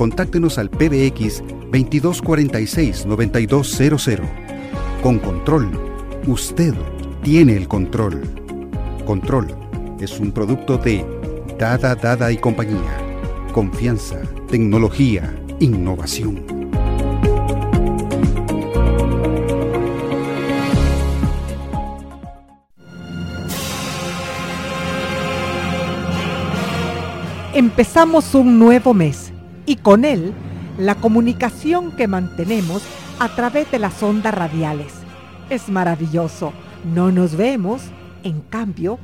contáctenos al PBX 2246-9200. Con Control, usted tiene el control. Control es un producto de Dada Dada y compañía. Confianza, tecnología, innovación. Empezamos un nuevo mes y con él la comunicación que mantenemos a través de las ondas radiales. Es maravilloso. No nos vemos, en cambio,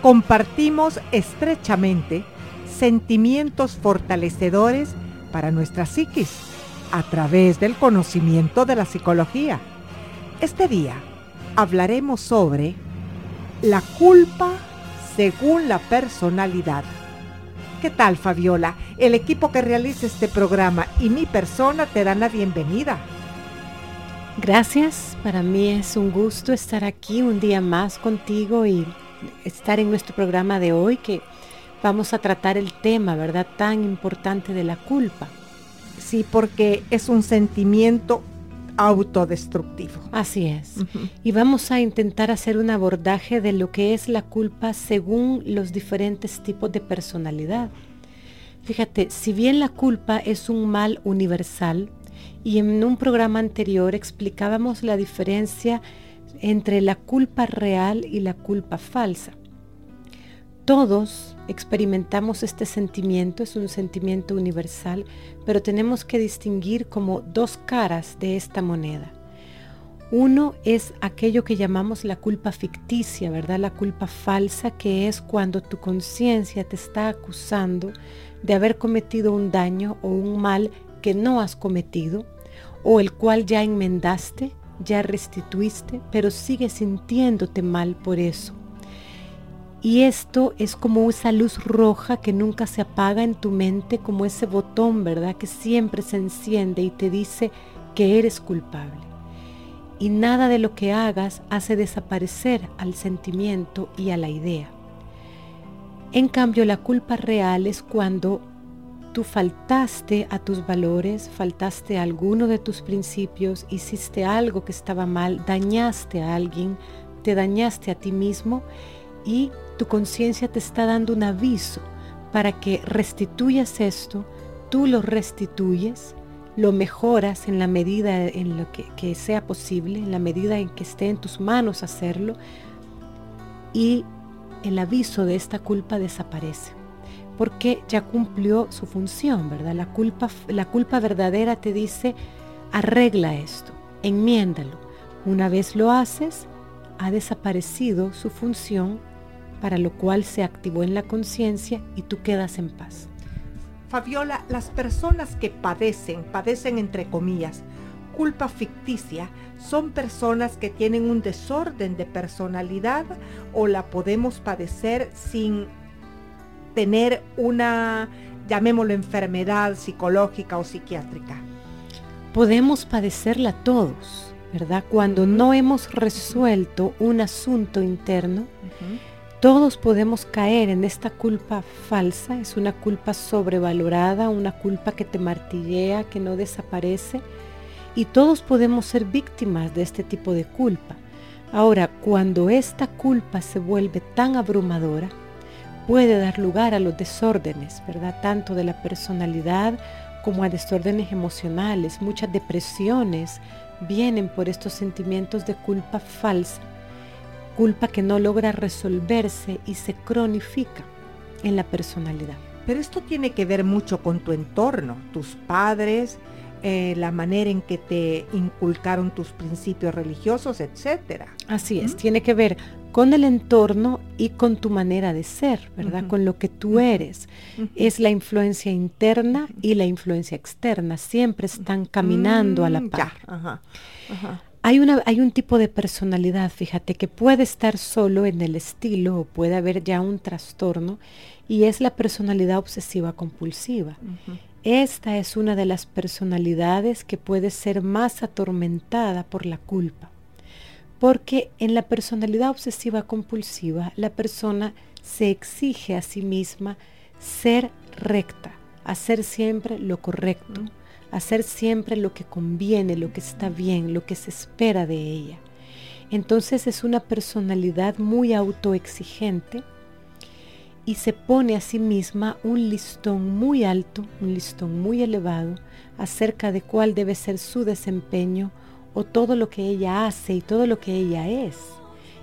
compartimos estrechamente sentimientos fortalecedores para nuestra psiquis a través del conocimiento de la psicología. Este día hablaremos sobre la culpa según la personalidad. ¿Qué tal, Fabiola? El equipo que realiza este programa y mi persona te dan la bienvenida. Gracias, para mí es un gusto estar aquí un día más contigo y estar en nuestro programa de hoy que vamos a tratar el tema, ¿verdad? Tan importante de la culpa. Sí, porque es un sentimiento autodestructivo. Así es. Y vamos a intentar hacer un abordaje de lo que es la culpa según los diferentes tipos de personalidad. Fíjate, si bien la culpa es un mal universal, y en un programa anterior explicábamos la diferencia entre la culpa real y la culpa falsa. Todos experimentamos este sentimiento, es un sentimiento universal, pero tenemos que distinguir como dos caras de esta moneda. Uno es aquello que llamamos la culpa ficticia, ¿verdad? La culpa falsa, que es cuando tu conciencia te está acusando de haber cometido un daño o un mal que no has cometido, o el cual ya enmendaste, ya restituiste, pero sigues sintiéndote mal por eso. Y esto es como esa luz roja que nunca se apaga en tu mente, como ese botón, ¿verdad? Que siempre se enciende y te dice que eres culpable. Y nada de lo que hagas hace desaparecer al sentimiento y a la idea. En cambio, la culpa real es cuando tú faltaste a tus valores, faltaste a alguno de tus principios, hiciste algo que estaba mal, dañaste a alguien, te dañaste a ti mismo y tu conciencia te está dando un aviso para que restituyas esto, tú lo restituyes, lo mejoras en la medida en lo que, que sea posible, en la medida en que esté en tus manos hacerlo y el aviso de esta culpa desaparece. porque ya cumplió su función, ¿verdad? La culpa, la culpa verdadera te dice, arregla esto, enmiéndalo. Una vez lo haces, ha desaparecido su función, para lo cual se activó en la conciencia y tú quedas en paz. Fabiola, las personas que padecen, padecen entre comillas, culpa ficticia, son personas que tienen un desorden de personalidad o la podemos padecer sin tener una, llamémoslo, enfermedad psicológica o psiquiátrica. Podemos padecerla todos, ¿verdad? Cuando no hemos resuelto un asunto interno, todos podemos caer en esta culpa falsa, es una culpa sobrevalorada, una culpa que te martillea, que no desaparece, y todos podemos ser víctimas de este tipo de culpa. Ahora, cuando esta culpa se vuelve tan abrumadora, puede dar lugar a los desórdenes, ¿verdad? Tanto de la personalidad como a desórdenes emocionales. Muchas depresiones vienen por estos sentimientos de culpa falsa culpa que no logra resolverse y se cronifica en la personalidad. Pero esto tiene que ver mucho con tu entorno, tus padres, eh, la manera en que te inculcaron tus principios religiosos, etcétera. Así es, tiene que ver con el entorno y con tu manera de ser, ¿verdad? Con lo que tú eres. Es la influencia interna y la influencia externa, siempre están caminando a la mm, par. Hay, una, hay un tipo de personalidad, fíjate, que puede estar solo en el estilo o puede haber ya un trastorno y es la personalidad obsesiva compulsiva. Esta es una de las personalidades que puede ser más atormentada por la culpa. Porque en la personalidad obsesiva compulsiva la persona se exige a sí misma ser recta, hacer siempre lo correcto hacer siempre lo que conviene, lo que está bien, lo que se espera de ella. Entonces es una personalidad muy autoexigente y se pone a sí misma un listón muy alto, un listón muy elevado, acerca de cuál debe ser su desempeño o todo lo que ella hace y todo lo que ella es.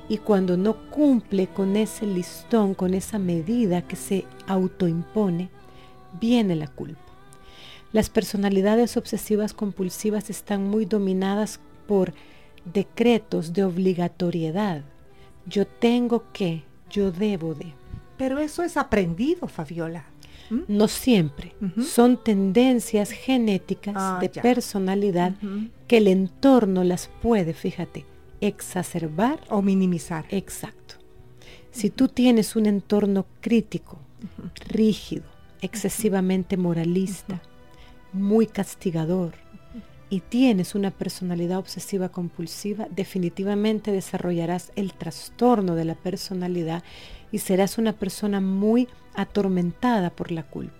Y cuando no cumple con ese listón, con esa medida que se autoimpone, viene la culpa. Las personalidades obsesivas compulsivas están muy dominadas por decretos de obligatoriedad. Yo tengo que, yo debo de. Pero eso es aprendido, Fabiola. ¿Mm? No siempre. Son tendencias genéticas ah, de personalidad que el entorno las puede, fíjate, exacerbar o minimizar. Exacto. Si tú tienes un entorno crítico, rígido, excesivamente moralista, muy castigador y tienes una personalidad obsesiva compulsiva, definitivamente desarrollarás el trastorno de la personalidad y serás una persona muy atormentada por la culpa.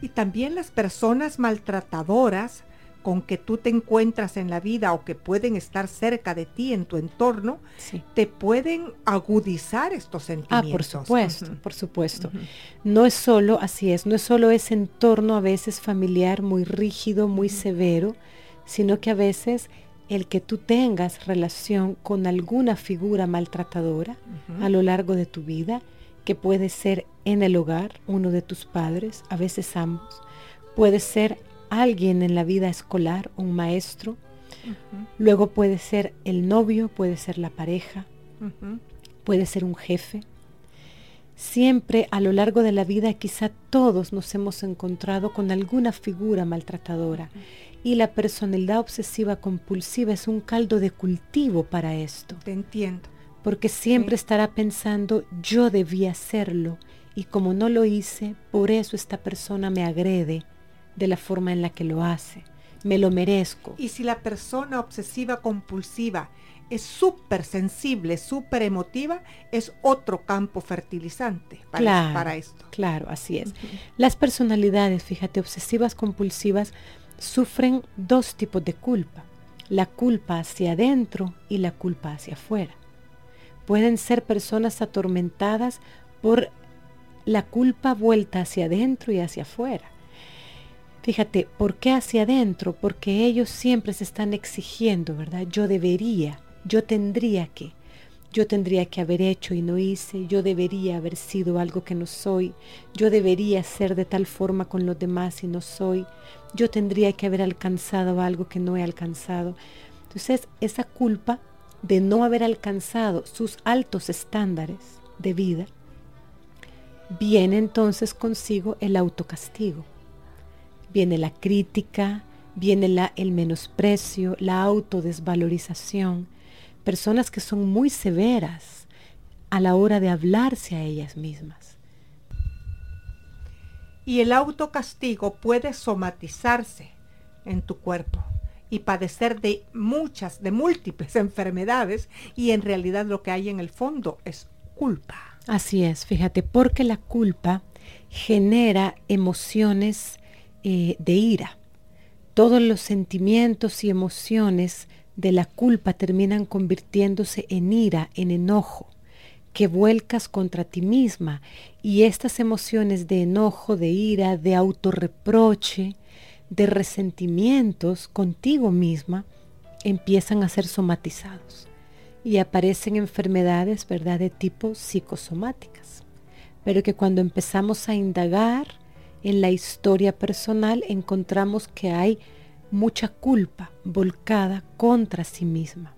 Y también las personas maltratadoras con que tú te encuentras en la vida o que pueden estar cerca de ti en tu entorno, te pueden agudizar estos sentimientos. Ah, por supuesto, por supuesto. No es solo, así es, no es solo ese entorno a veces familiar muy rígido, muy severo, sino que a veces el que tú tengas relación con alguna figura maltratadora a lo largo de tu vida, que puede ser en el hogar, uno de tus padres, a veces ambos, puede ser alguien en la vida escolar, un maestro. Luego puede ser el novio, puede ser la pareja, puede ser un jefe. Siempre a lo largo de la vida quizá todos nos hemos encontrado con alguna figura maltratadora y la personalidad obsesiva compulsiva es un caldo de cultivo para esto. Te entiendo. Porque siempre estará pensando yo debía hacerlo y como no lo hice, por eso esta persona me agrede de la forma en la que lo hace. Me lo merezco. Y si la persona obsesiva compulsiva es súper sensible, súper emotiva, es otro campo fertilizante para, esto. Claro, así es. Las personalidades, fíjate, obsesivas compulsivas sufren dos tipos de culpa. La culpa hacia adentro y la culpa hacia afuera. Pueden ser personas atormentadas por la culpa vuelta hacia adentro y hacia afuera. Fíjate, ¿por qué hacia adentro? Porque ellos siempre se están exigiendo, ¿verdad? Yo debería, yo tendría que. Yo tendría que haber hecho y no hice, yo debería haber sido algo que no soy, yo debería ser de tal forma con los demás y no soy, yo tendría que haber alcanzado algo que no he alcanzado. Entonces, esa culpa de no haber alcanzado sus altos estándares de vida, viene entonces consigo el autocastigo. Viene la crítica, viene la, el menosprecio, la autodesvalorización. Personas que son muy severas a la hora de hablarse a ellas mismas. Y el autocastigo puede somatizarse en tu cuerpo y padecer de muchas, de múltiples enfermedades y en realidad lo que hay en el fondo es culpa. Así es, fíjate, porque la culpa genera emociones eh, de ira. Todos los sentimientos y emociones de la culpa terminan convirtiéndose en ira, en enojo, que vuelcas contra ti misma. Y estas emociones de enojo, de ira, de autorreproche, de resentimientos contigo misma empiezan a ser somatizados y aparecen enfermedades, ¿verdad?, de tipo psicosomáticas. Pero que cuando empezamos a indagar en la historia personal encontramos que hay mucha culpa volcada contra sí misma.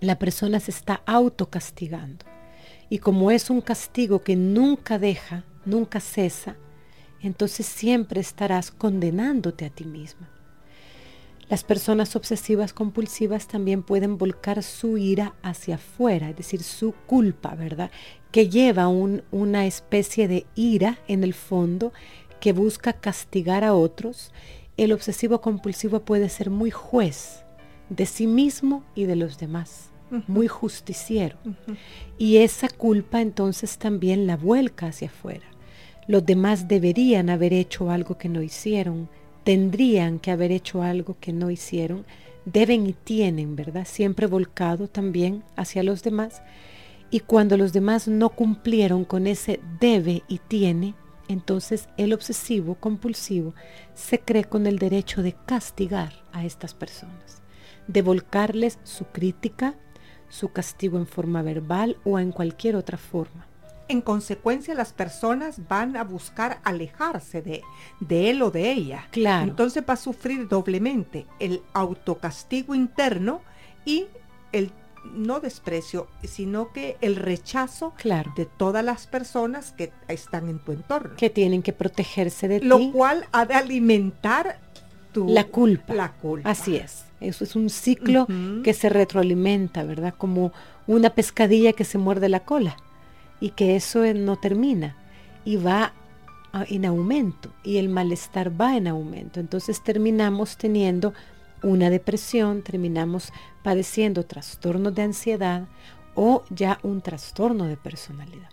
La persona se está autocastigando. Y como es un castigo que nunca deja, nunca cesa, entonces siempre estarás condenándote a ti misma. Las personas obsesivas compulsivas también pueden volcar su ira hacia afuera, es decir, su culpa, ¿verdad? Que lleva una especie de ira en el fondo que busca castigar a otros. El obsesivo compulsivo puede ser muy juez de sí mismo y de los demás, muy justiciero. Y esa culpa entonces también la vuelca hacia afuera. Los demás deberían haber hecho algo que no hicieron, tendrían que haber hecho algo que no hicieron, deben y tienen, ¿verdad? Siempre volcado también hacia los demás. Y cuando los demás no cumplieron con ese debe y tiene, entonces el obsesivo compulsivo se cree con el derecho de castigar a estas personas, de volcarles su crítica, su castigo en forma verbal o en cualquier otra forma en consecuencia las personas van a buscar alejarse de, de él o de ella. Claro. Entonces va a sufrir doblemente el autocastigo interno y el no desprecio, sino que el rechazo claro. de todas las personas que están en tu entorno. Que tienen que protegerse de Lo ti. Lo cual ha de alimentar tu, la culpa. La culpa. Así es. Eso es un ciclo uh -huh. que se retroalimenta, ¿verdad? Como una pescadilla que se muerde la cola y que eso no termina y va en aumento y el malestar va en aumento. Entonces terminamos teniendo una depresión, terminamos padeciendo trastornos de ansiedad o ya un trastorno de personalidad.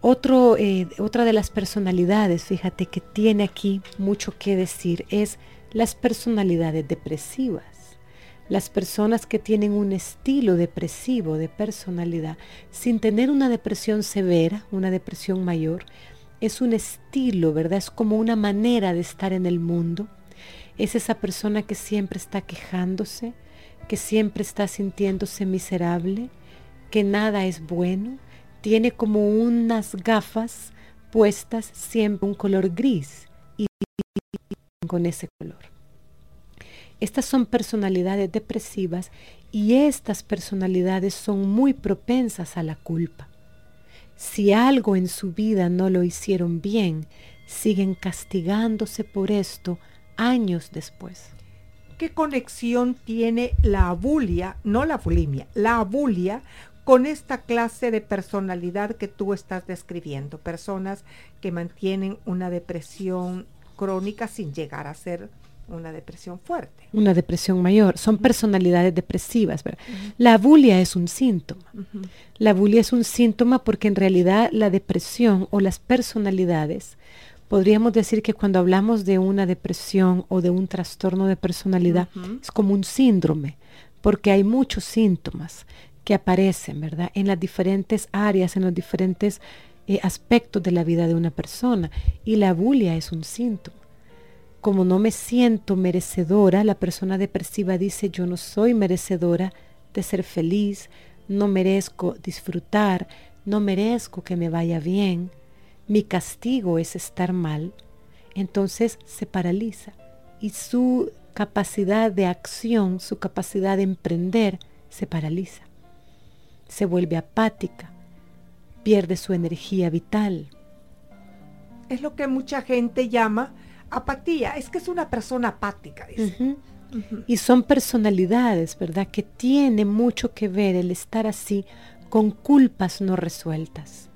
Otro, eh, otra de las personalidades, fíjate que tiene aquí mucho que decir, es las personalidades depresivas. Las personas que tienen un estilo depresivo de personalidad, sin tener una depresión severa, una depresión mayor, es un estilo, ¿verdad? Es como una manera de estar en el mundo. Es esa persona que siempre está quejándose, que siempre está sintiéndose miserable, que nada es bueno, tiene como unas gafas puestas siempre un color gris y con ese color. Estas son personalidades depresivas y estas personalidades son muy propensas a la culpa. Si algo en su vida no lo hicieron bien, siguen castigándose por esto años después. ¿Qué conexión tiene la abulia, no la bulimia, la abulia con esta clase de personalidad que tú estás describiendo? Personas que mantienen una depresión crónica sin llegar a ser una depresión fuerte. Una depresión mayor. Son personalidades depresivas. ¿verdad? Uh -huh. La bulia es un síntoma. Uh -huh. La bulia es un síntoma porque en realidad la depresión o las personalidades, podríamos decir que cuando hablamos de una depresión o de un trastorno de personalidad, uh -huh. es como un síndrome, porque hay muchos síntomas que aparecen, ¿verdad? En las diferentes áreas, en los diferentes eh, aspectos de la vida de una persona. Y la bulia es un síntoma como no me siento merecedora, la persona depresiva dice yo no soy merecedora de ser feliz, no merezco disfrutar, no merezco que me vaya bien, mi castigo es estar mal, entonces se paraliza y su capacidad de acción, su capacidad de emprender, se paraliza. Se vuelve apática, pierde su energía vital. Es lo que mucha gente llama apatía. Es que es una persona apática. Y son personalidades, ¿verdad? Que tiene mucho que ver el estar así con culpas no resueltas.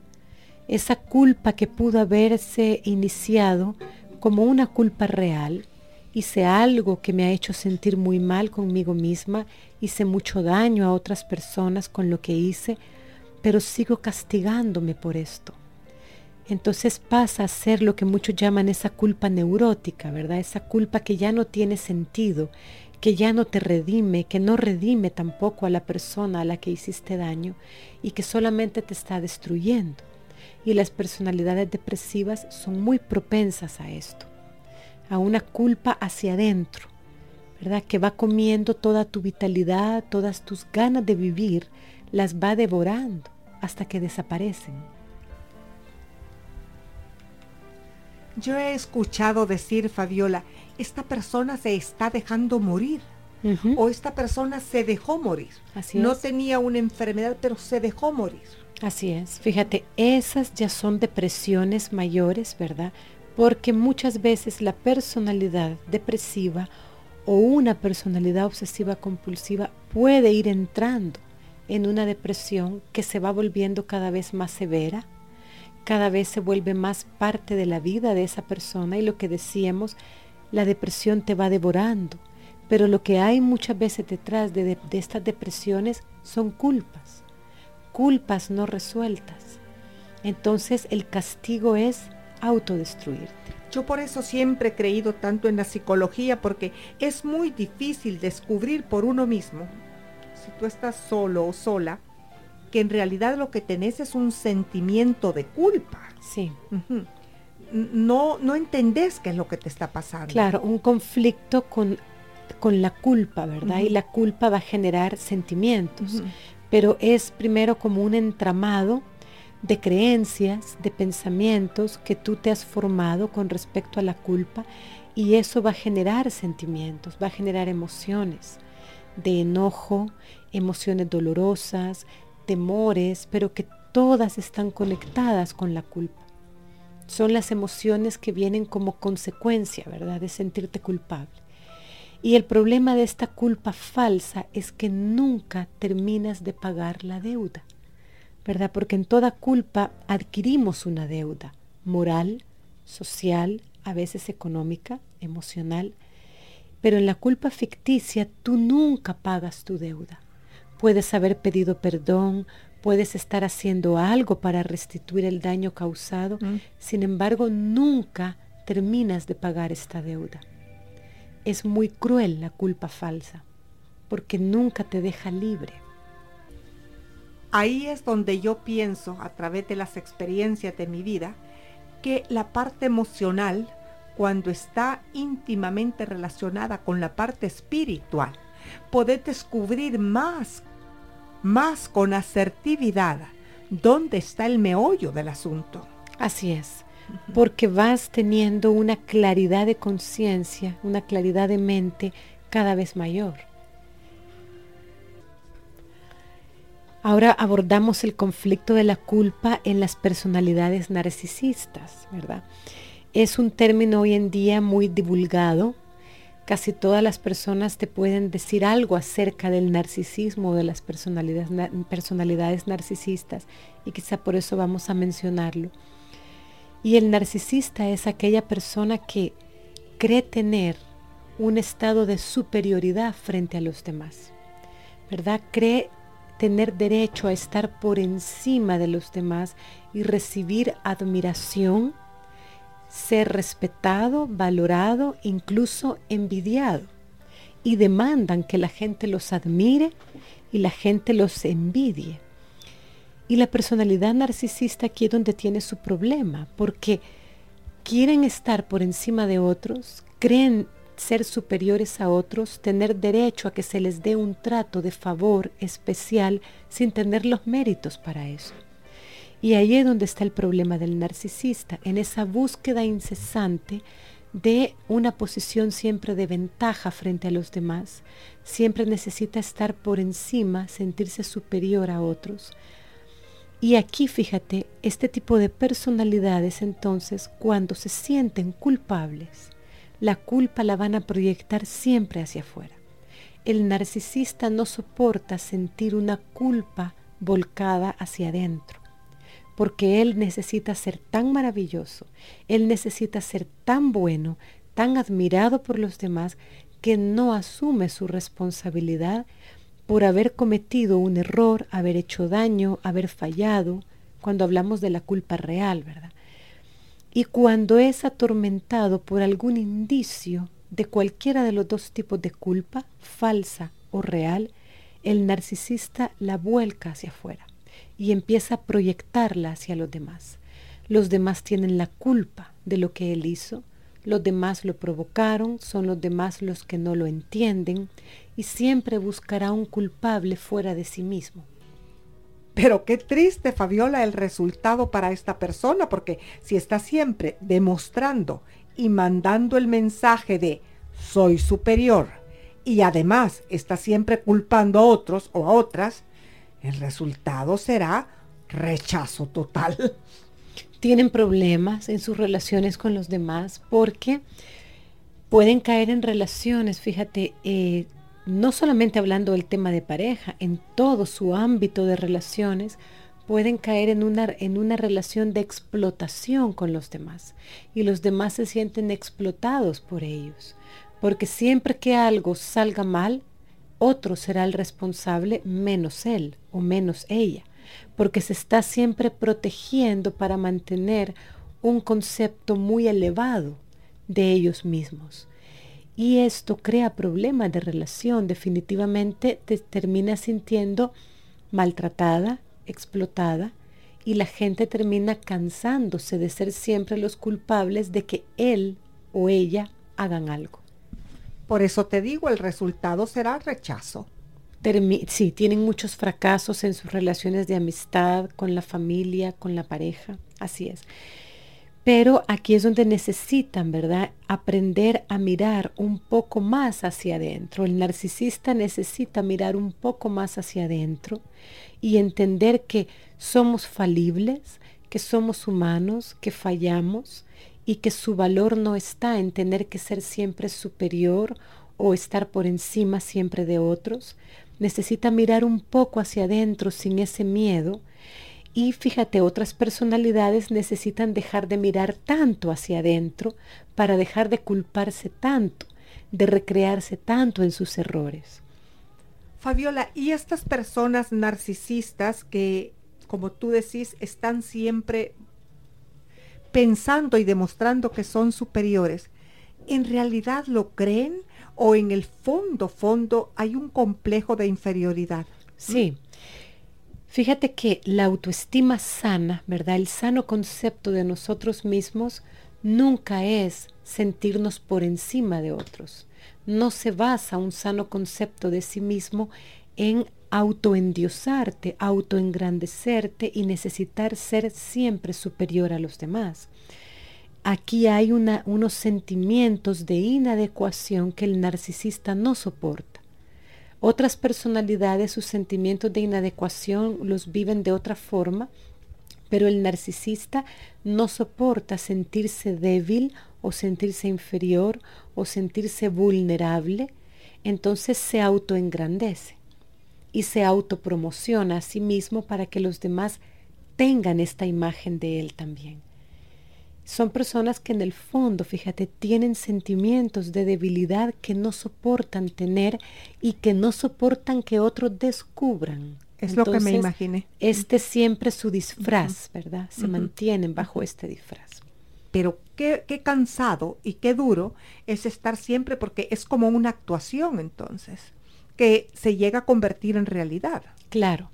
Esa culpa que pudo haberse iniciado como una culpa real hice algo que me ha hecho sentir muy mal conmigo misma, hice mucho daño a otras personas con lo que hice, pero sigo castigándome por esto. Entonces pasa a ser lo que muchos llaman esa culpa neurótica, ¿verdad? Esa culpa que ya no tiene sentido, que ya no te redime, que no redime tampoco a la persona a la que hiciste daño y que solamente te está destruyendo. Y las personalidades depresivas son muy propensas a esto a una culpa hacia adentro, ¿verdad? Que va comiendo toda tu vitalidad, todas tus ganas de vivir, las va devorando hasta que desaparecen. Yo he escuchado decir, Fabiola, esta persona se está dejando morir. O esta persona se dejó morir. Así no es. tenía una enfermedad, pero se dejó morir. Así es. Fíjate, esas ya son depresiones mayores, ¿verdad? porque muchas veces la personalidad depresiva o una personalidad obsesiva compulsiva puede ir entrando en una depresión que se va volviendo cada vez más severa, cada vez se vuelve más parte de la vida de esa persona y lo que decíamos, la depresión te va devorando. Pero lo que hay muchas veces detrás de, de estas depresiones son culpas, culpas no resueltas. Entonces el castigo es autodestruirte. Yo por eso siempre he creído tanto en la psicología porque es muy difícil descubrir por uno mismo, si tú estás solo o sola, que en realidad lo que tenés es un sentimiento de culpa. Sí. No, no entendés qué es lo que te está pasando. Claro, un conflicto con, con la culpa, ¿verdad? Y la culpa va a generar sentimientos. Pero es primero como un entramado de creencias, de pensamientos que tú te has formado con respecto a la culpa y eso va a generar sentimientos, va a generar emociones de enojo, emociones dolorosas, temores, pero que todas están conectadas con la culpa. Son las emociones que vienen como consecuencia, ¿verdad?, de sentirte culpable. Y el problema de esta culpa falsa es que nunca terminas de pagar la deuda. ¿verdad? Porque en toda culpa adquirimos una deuda moral, social, a veces económica, emocional, pero en la culpa ficticia tú nunca pagas tu deuda. Puedes haber pedido perdón, puedes estar haciendo algo para restituir el daño causado, Mm. sin embargo nunca terminas de pagar esta deuda. Es muy cruel la culpa falsa, porque nunca te deja libre. Ahí es donde yo pienso, a través de las experiencias de mi vida, que la parte emocional, cuando está íntimamente relacionada con la parte espiritual, podés descubrir más, más con asertividad dónde está el meollo del asunto. Así es, porque vas teniendo una claridad de conciencia, una claridad de mente cada vez mayor. Ahora abordamos el conflicto de la culpa en las personalidades narcisistas, ¿verdad? Es un término hoy en día muy divulgado. Casi todas las personas te pueden decir algo acerca del narcisismo de las personalidades, na- personalidades narcisistas y quizá por eso vamos a mencionarlo. Y el narcisista es aquella persona que cree tener un estado de superioridad frente a los demás, ¿verdad? Cree tener derecho a estar por encima de los demás y recibir admiración, ser respetado, valorado, incluso envidiado. Y demandan que la gente los admire y la gente los envidie. Y la personalidad narcisista aquí es donde tiene su problema, porque quieren estar por encima de otros, creen ser superiores a otros, tener derecho a que se les dé un trato de favor especial sin tener los méritos para eso. Y ahí es donde está el problema del narcisista, en esa búsqueda incesante de una posición siempre de ventaja frente a los demás. Siempre necesita estar por encima, sentirse superior a otros. Y aquí, fíjate, este tipo de personalidades entonces, cuando se sienten culpables, la culpa la van a proyectar siempre hacia afuera. El narcisista no soporta sentir una culpa volcada hacia adentro, porque él necesita ser tan maravilloso, él necesita ser tan bueno, tan admirado por los demás, que no asume su responsabilidad por haber cometido un error, haber hecho daño, haber fallado, cuando hablamos de la culpa real, ¿verdad? Y cuando es atormentado por algún indicio de cualquiera de los dos tipos de culpa, falsa o real, el narcisista la vuelca hacia afuera y empieza a proyectarla hacia los demás. Los demás tienen la culpa de lo que él hizo, los demás lo provocaron, son los demás los que no lo entienden y siempre buscará un culpable fuera de sí mismo. Pero qué triste, Fabiola, el resultado para esta persona, porque si está siempre demostrando y mandando el mensaje de soy superior y además está siempre culpando a otros o a otras, el resultado será rechazo total. Tienen problemas en sus relaciones con los demás porque pueden caer en relaciones, fíjate, eh, no solamente hablando del tema de pareja, en todo su ámbito de relaciones, pueden caer en una, en una relación de explotación con los demás y los demás se sienten explotados por ellos, porque siempre que algo salga mal, otro será el responsable menos él o menos ella, porque se está siempre protegiendo para mantener un concepto muy elevado de ellos mismos. Y esto crea problemas de relación. Definitivamente te termina sintiendo maltratada, explotada, y la gente termina cansándose de ser siempre los culpables de que él o ella hagan algo. Por eso te digo, el resultado será rechazo. Sí, tienen muchos fracasos en sus relaciones de amistad, con la familia, con la pareja. Así es. Pero aquí es donde necesitan, ¿verdad? Aprender a mirar un poco más hacia adentro. El narcisista necesita mirar un poco más hacia adentro y entender que somos falibles, que somos humanos, que fallamos y que su valor no está en tener que ser siempre superior o estar por encima siempre de otros. Necesita mirar un poco hacia adentro sin ese miedo y fíjate, otras personalidades necesitan dejar de mirar tanto hacia adentro para dejar de culparse tanto, de recrearse tanto en sus errores. Fabiola, ¿y estas personas narcisistas que, como tú decís, están siempre pensando y demostrando que son superiores, ¿en realidad lo creen o en el fondo, fondo hay un complejo de inferioridad? Sí. Fíjate que la autoestima sana, ¿verdad? El sano concepto de nosotros mismos nunca es sentirnos por encima de otros. No se basa un sano concepto de sí mismo en autoendiosarte, autoengrandecerte y necesitar ser siempre superior a los demás. Aquí hay unos sentimientos de inadecuación que el narcisista no soporta. Otras personalidades sus sentimientos de inadecuación los viven de otra forma, pero el narcisista no soporta sentirse débil o sentirse inferior o sentirse vulnerable, entonces se autoengrandece y se autopromociona a sí mismo para que los demás tengan esta imagen de él también. Son personas que en el fondo, fíjate, tienen sentimientos de debilidad que no soportan tener y que no soportan que otros descubran. Es lo que me imaginé. Este siempre su disfraz, ¿verdad? Se mantienen bajo este disfraz. Pero qué, qué cansado y qué duro es estar siempre porque es como una actuación entonces, que se llega a convertir en realidad. Claro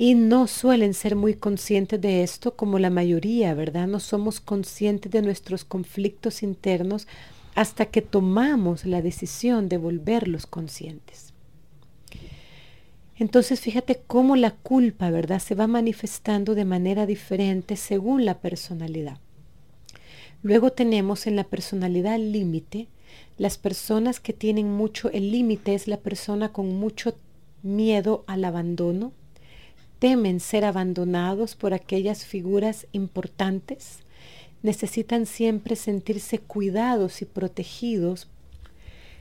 y no suelen ser muy conscientes de esto como la mayoría, ¿verdad? No somos conscientes de nuestros conflictos internos hasta que tomamos la decisión de volverlos conscientes. Entonces fíjate cómo la culpa, ¿verdad?, se va manifestando de manera diferente según la personalidad. Luego tenemos en la personalidad límite, las personas que tienen mucho, el límite es la persona con mucho miedo al abandono, temen ser abandonados por aquellas figuras importantes, necesitan siempre sentirse cuidados y protegidos.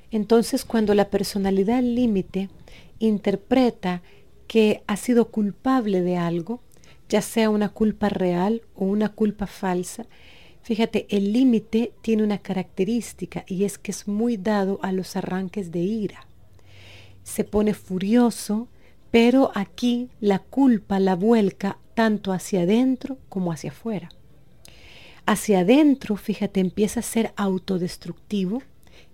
Entonces cuando la personalidad límite interpreta que ha sido culpable de algo, ya sea una culpa real o una culpa falsa, fíjate, el límite tiene una característica y es que es muy dado a los arranques de ira. Se pone furioso, pero aquí la culpa la vuelca tanto hacia adentro como hacia afuera. Hacia adentro, fíjate, empieza a ser autodestructivo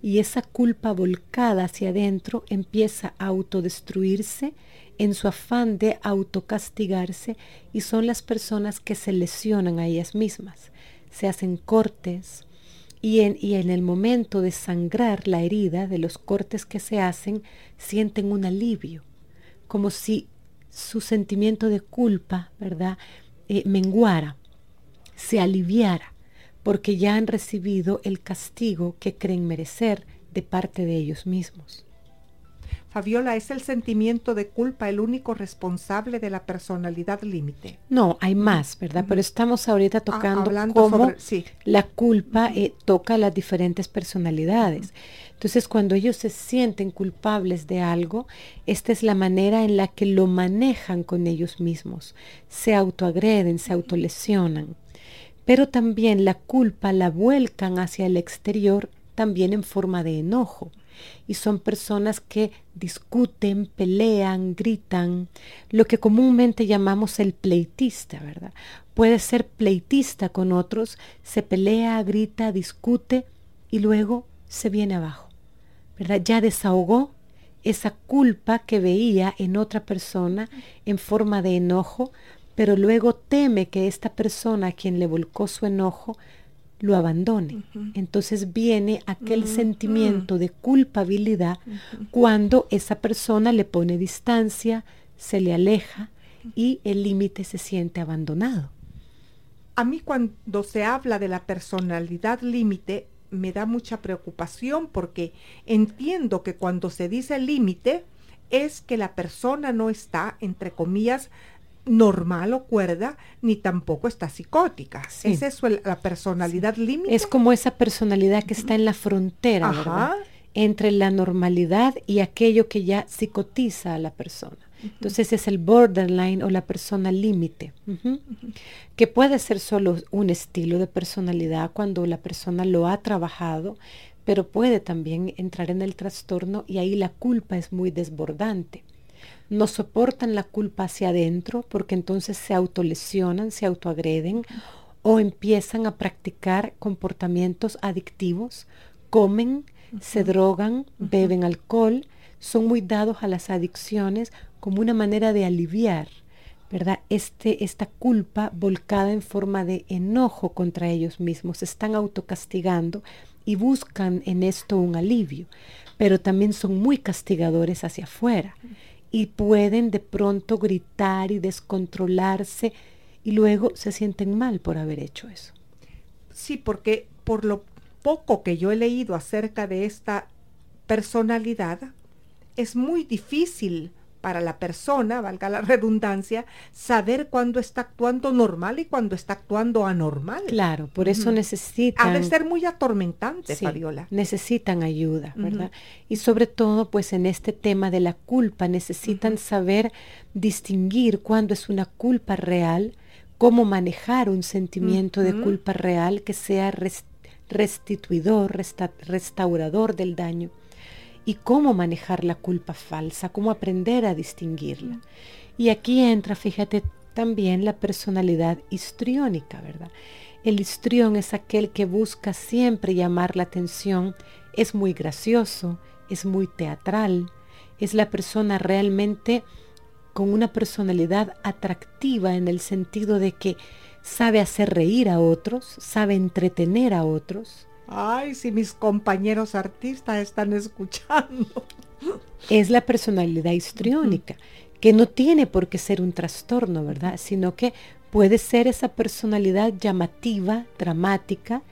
y esa culpa volcada hacia adentro empieza a autodestruirse en su afán de autocastigarse y son las personas que se lesionan a ellas mismas, se hacen cortes y en, y en el momento de sangrar la herida de los cortes que se hacen sienten un alivio, como si su sentimiento de culpa, ¿verdad?, eh, menguara, se aliviara porque ya han recibido el castigo que creen merecer de parte de ellos mismos. Fabiola, ¿es el sentimiento de culpa el único responsable de la personalidad límite? No, hay más, ¿verdad? Pero estamos ahorita ah, tocando cómo la culpa eh, toca las diferentes personalidades. Entonces, cuando ellos se sienten culpables de algo, esta es la manera en la que lo manejan con ellos mismos. Se autoagreden, se autolesionan pero también la culpa la vuelcan hacia el exterior también en forma de enojo. Y son personas que discuten, pelean, gritan, lo que comúnmente llamamos el pleitista, ¿verdad? Puede ser pleitista con otros, se pelea, grita, discute y luego se viene abajo, ¿verdad? Ya desahogó esa culpa que veía en otra persona en forma de enojo, pero luego teme que esta persona a quien le volcó su enojo lo abandone. Entonces viene aquel sentimiento de culpabilidad cuando esa persona le pone distancia, se le aleja y el límite se siente abandonado. A mí cuando se habla de la personalidad límite me da mucha preocupación porque entiendo que cuando se dice límite es que la persona no está, entre comillas, normal o cuerda, ni tampoco está psicótica. Es eso la personalidad límite. Es como esa personalidad que está en la frontera, ¿verdad? Entre la normalidad y aquello que ya psicotiza a la persona. Entonces es el borderline o la persona límite, que puede ser solo un estilo de personalidad cuando la persona lo ha trabajado, pero puede también entrar en el trastorno y ahí la culpa es muy desbordante no soportan la culpa hacia adentro porque entonces se autolesionan, se autoagreden o empiezan a practicar comportamientos adictivos, comen, se drogan, beben alcohol, son muy dados a las adicciones como una manera de aliviar, ¿verdad? Este, esta culpa volcada en forma de enojo contra ellos mismos, se están autocastigando y buscan en esto un alivio, pero también son muy castigadores hacia afuera y pueden de pronto gritar y descontrolarse y luego se sienten mal por haber hecho eso. Sí, porque por lo poco que yo he leído acerca de esta personalidad, es muy difícil para la persona, valga la redundancia, saber cuándo está actuando normal y cuándo está actuando anormal. Claro, por eso necesitan... Ha de ser muy atormentante, Fabiola. Necesitan ayuda, ¿verdad? Y sobre todo, pues en este tema de la culpa, necesitan saber distinguir cuándo es una culpa real, cómo manejar un sentimiento de culpa real que sea restituidor, restaurador del daño y cómo manejar la culpa falsa, cómo aprender a distinguirla. Y aquí entra, fíjate, también la personalidad histriónica, ¿verdad? El histrión es aquel que busca siempre llamar la atención, es muy gracioso, es muy teatral, es la persona realmente con una personalidad atractiva en el sentido de que sabe hacer reír a otros, sabe entretener a otros, Ay, si mis compañeros artistas están escuchando. Es la personalidad histriónica, que no tiene por qué ser un trastorno, ¿verdad? Sino que puede ser esa personalidad llamativa, dramática,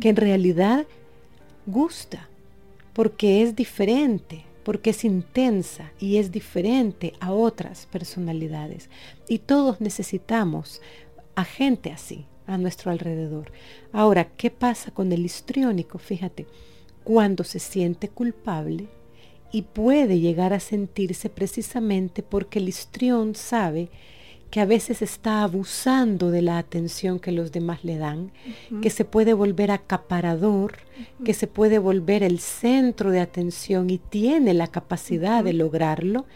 que en realidad gusta, porque es diferente, porque es intensa y es diferente a otras personalidades. Y todos necesitamos a gente así a nuestro alrededor. Ahora, ¿qué pasa con el histriónico? Fíjate, cuando se siente culpable y puede llegar a sentirse precisamente porque el histrión sabe que a veces está abusando de la atención que los demás le dan, que se puede volver acaparador, que se puede volver el centro de atención y tiene la capacidad de lograrlo,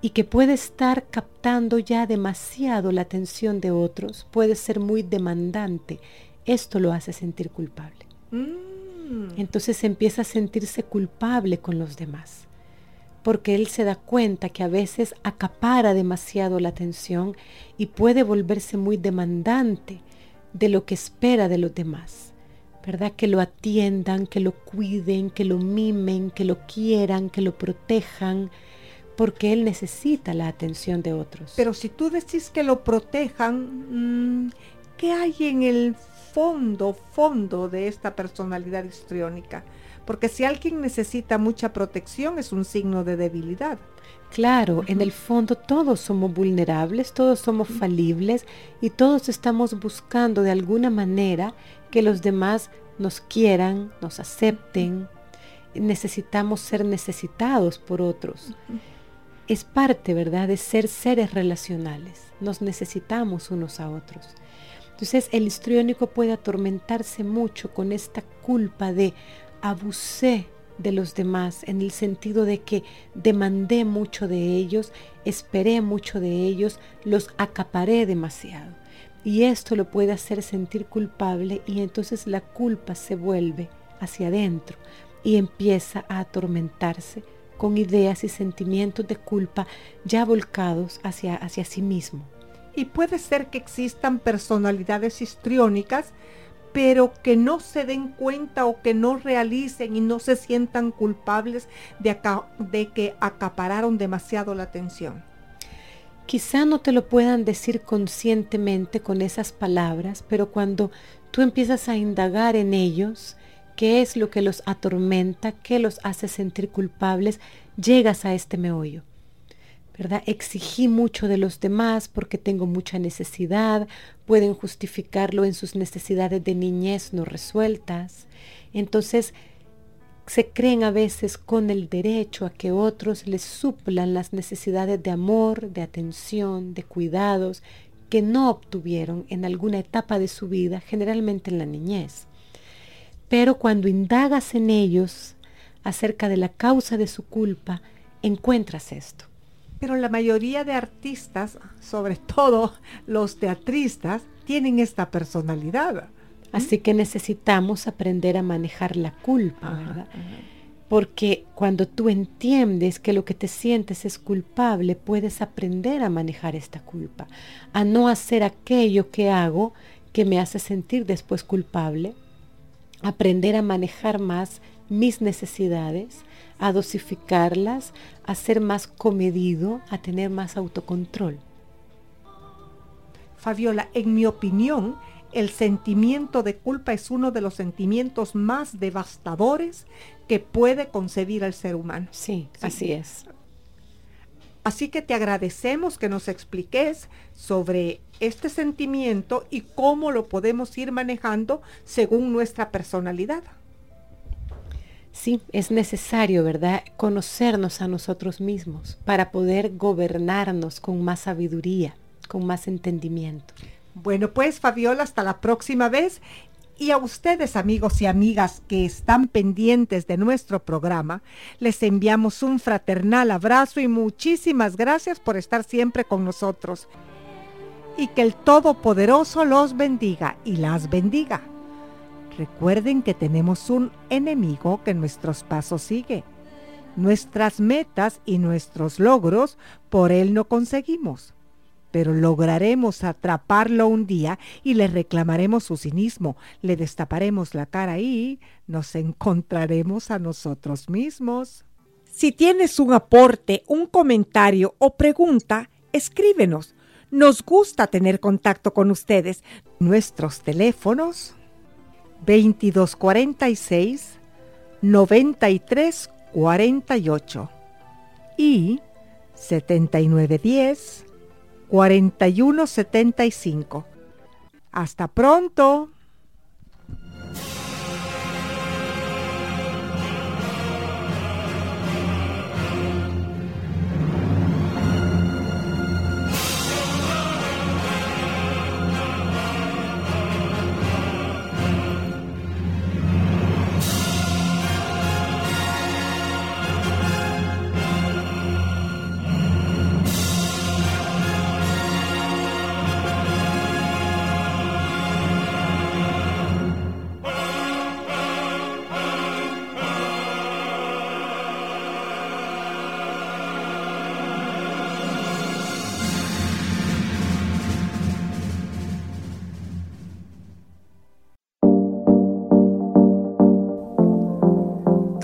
y que puede estar captando ya demasiado la atención de otros, puede ser muy demandante. Esto lo hace sentir culpable. Mm. Entonces empieza a sentirse culpable con los demás porque él se da cuenta que a veces acapara demasiado la atención y puede volverse muy demandante de lo que espera de los demás. ¿Verdad? Que lo atiendan, que lo cuiden, que lo mimen, que lo quieran, que lo protejan, porque él necesita la atención de otros. Pero si tú decís que lo protejan, mm, ¿qué hay en el fondo, fondo de esta personalidad histriónica? porque si alguien necesita mucha protección es un signo de debilidad. Claro, en el fondo todos somos vulnerables, todos somos falibles y todos estamos buscando de alguna manera que los demás nos quieran, nos acepten. Necesitamos ser necesitados por otros. Es parte, ¿verdad?, de ser seres relacionales. Nos necesitamos unos a otros. Entonces el histriónico puede atormentarse mucho con esta culpa de abusé de los demás en el sentido de que demandé mucho de ellos, esperé mucho de ellos, los acaparé demasiado. Y esto lo puede hacer sentir culpable y entonces la culpa se vuelve hacia adentro y empieza a atormentarse con ideas y sentimientos de culpa ya volcados hacia, hacia sí mismo. Y puede ser que existan personalidades histriónicas pero que no se den cuenta o que no realicen y no se sientan culpables de, de que acapararon demasiado la atención. Quizá no te lo puedan decir conscientemente con esas palabras, pero cuando tú empiezas a indagar en ellos, qué es lo que los atormenta, qué los hace sentir culpables, llegas a este meollo. ¿verdad? Exigí mucho de los demás porque tengo mucha necesidad, pueden justificarlo en sus necesidades de niñez no resueltas. Entonces, se creen a veces con el derecho a que otros les suplan las necesidades de amor, de atención, de cuidados que no obtuvieron en alguna etapa de su vida, generalmente en la niñez. Pero cuando indagas en ellos acerca de la causa de su culpa, encuentras esto. Pero la mayoría de artistas, sobre todo los teatristas, tienen esta personalidad. Así que necesitamos aprender a manejar la culpa, ¿verdad? Porque cuando tú entiendes que lo que te sientes es culpable, puedes aprender a manejar esta culpa, a no hacer aquello que hago que me hace sentir después culpable, aprender a manejar más mis necesidades, a dosificarlas, a ser más comedido, a tener más autocontrol. Fabiola, en mi opinión, el sentimiento de culpa es uno de los sentimientos más devastadores que puede concebir el ser humano. Sí, así es. Así que te agradecemos que nos expliques sobre este sentimiento y cómo lo podemos ir manejando según nuestra personalidad. Sí, es necesario, ¿verdad?, conocernos a nosotros mismos para poder gobernarnos con más sabiduría, con más entendimiento. Bueno, pues Fabiola, hasta la próxima vez. Y a ustedes, amigos y amigas que están pendientes de nuestro programa, les enviamos un fraternal abrazo y muchísimas gracias por estar siempre con nosotros. Y que el Todopoderoso los bendiga y las bendiga. Recuerden que tenemos un enemigo que nuestros pasos sigue. Nuestras metas y nuestros logros por él no conseguimos. Pero lograremos atraparlo un día y le reclamaremos su cinismo, le destaparemos la cara y nos encontraremos a nosotros mismos. Si tienes un aporte, un comentario o pregunta, escríbenos. Nos gusta tener contacto con ustedes. Nuestros teléfonos 2246 9348 y 7910 4175. Hasta pronto.